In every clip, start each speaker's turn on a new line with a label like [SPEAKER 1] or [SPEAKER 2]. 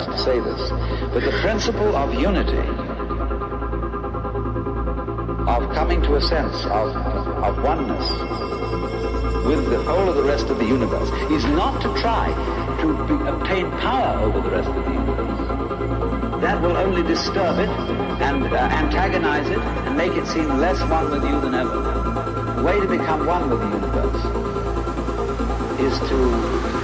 [SPEAKER 1] to say this, but the principle of unity, of coming to a sense of, of oneness with the whole of the rest of the universe, is not to try to be, obtain power over the rest of the universe. That will only disturb it and uh, antagonize it and make it seem less one with you than ever. The way to become one with the universe is to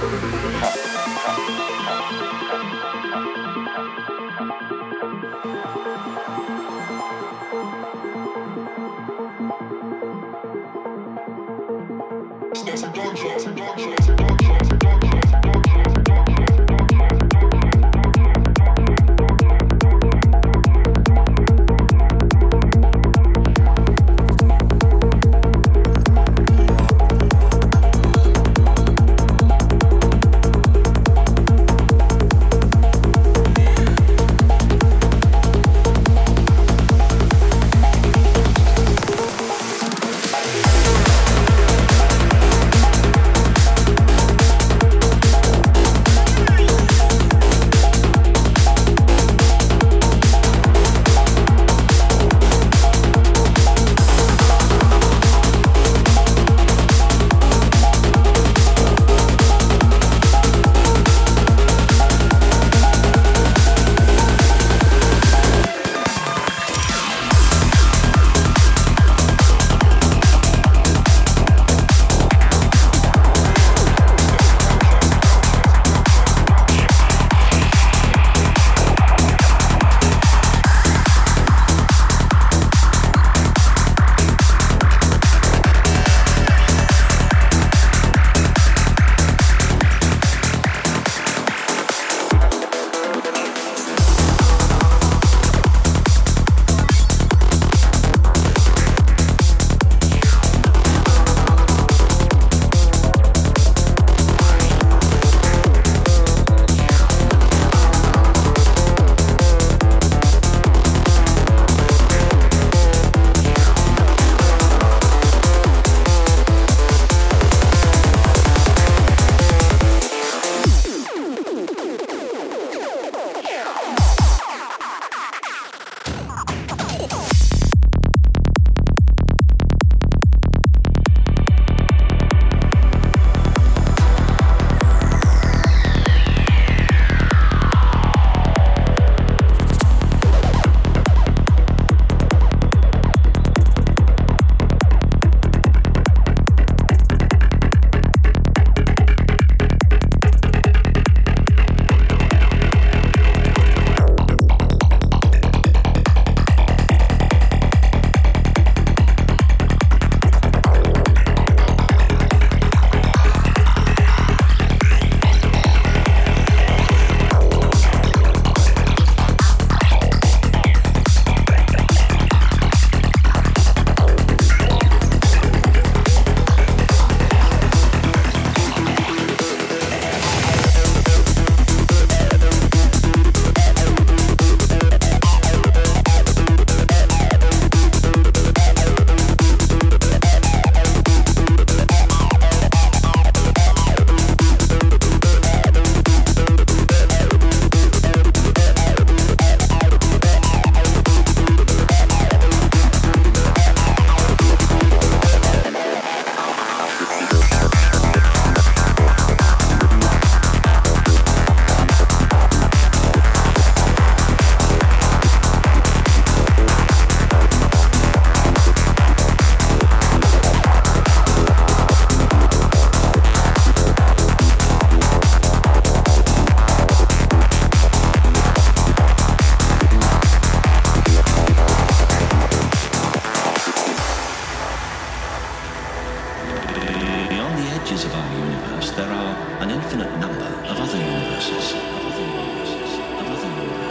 [SPEAKER 2] number of other universes,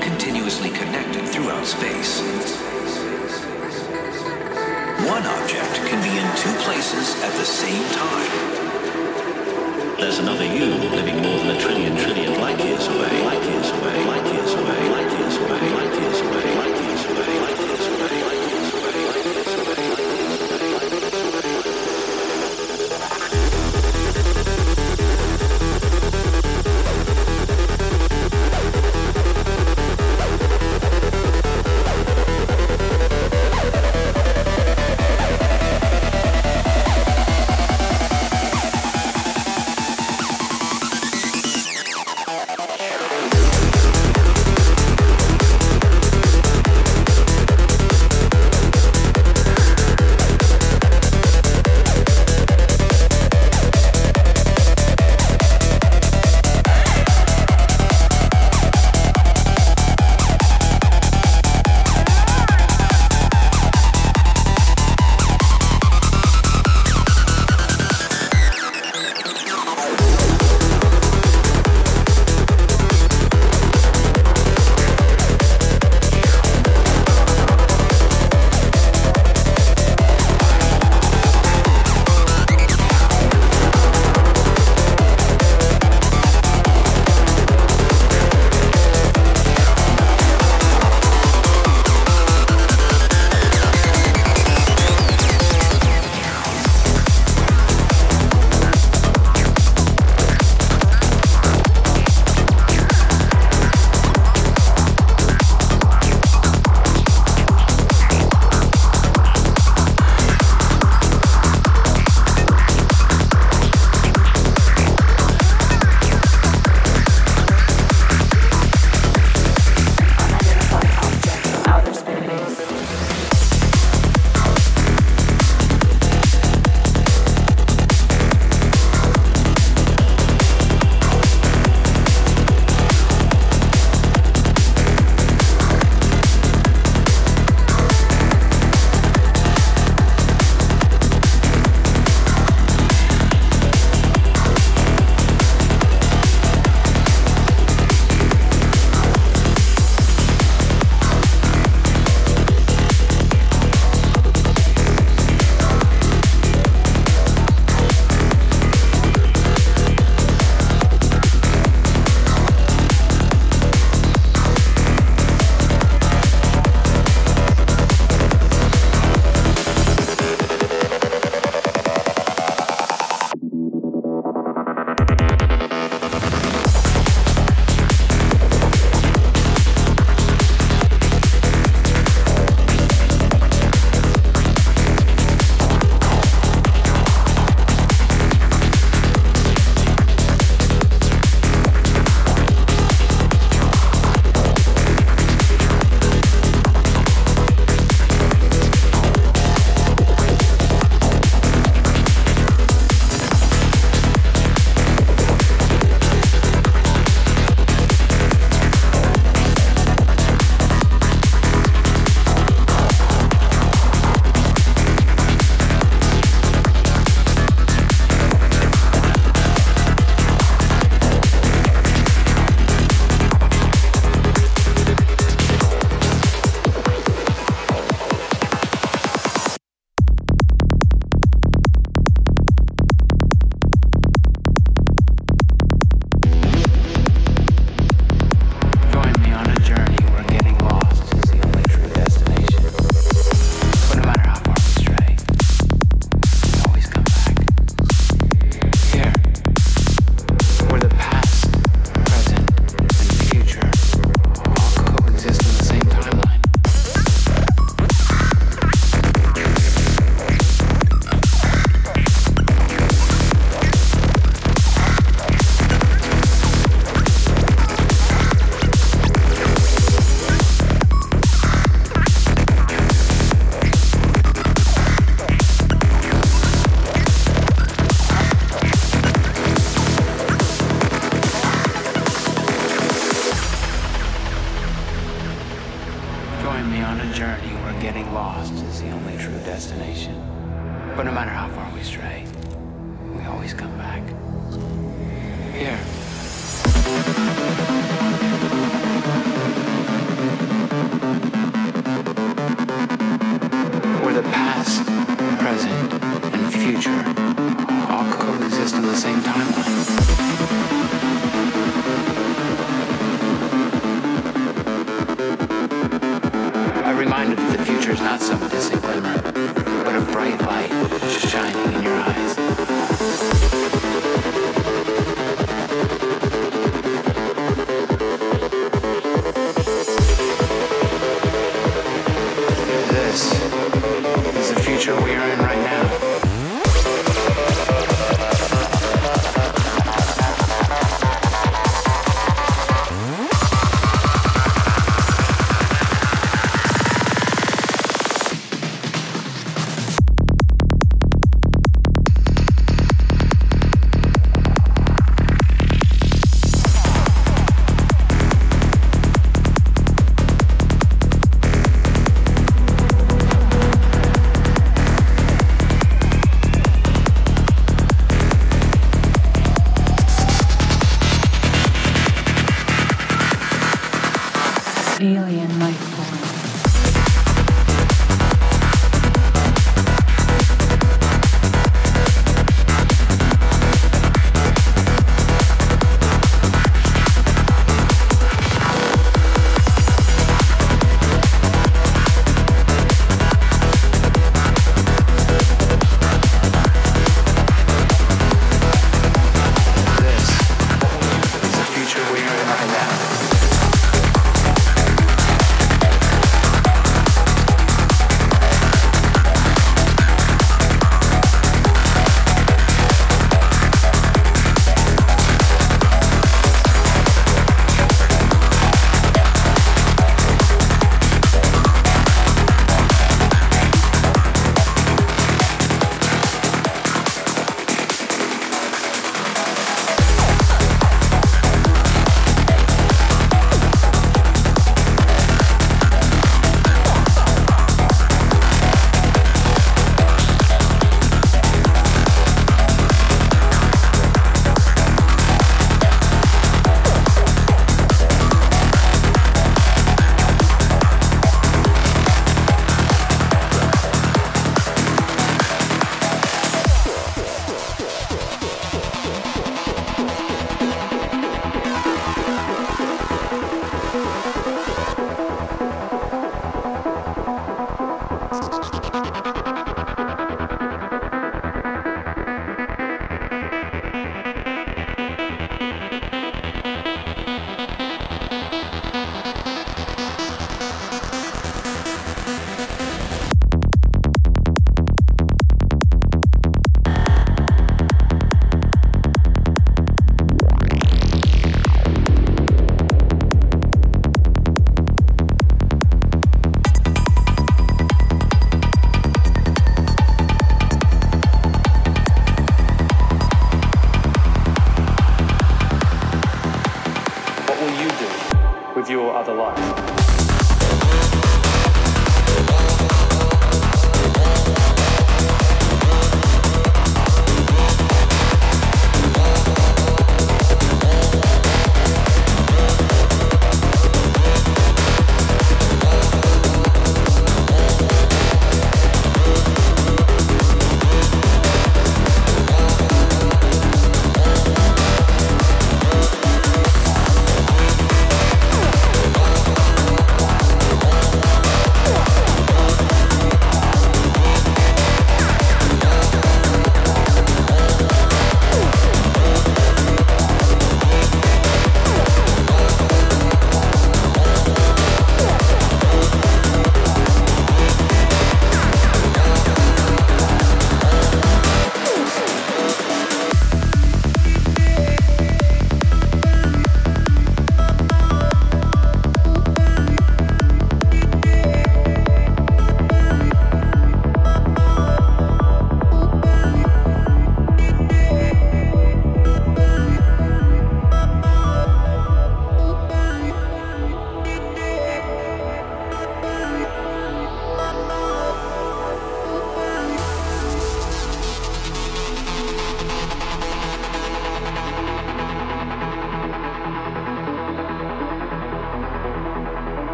[SPEAKER 2] continuously connected throughout space. One object can be in
[SPEAKER 3] two places at the same time. There's another you living more than a trillion trillion light years away, light years away, light years away, light years away, light
[SPEAKER 4] years away.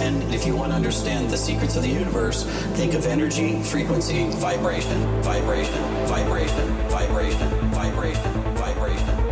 [SPEAKER 4] Everything. And if you want to understand the secrets of the universe, think of energy, frequency, vibration, vibration, vibration, vibration, vibration, vibration,
[SPEAKER 5] vibration,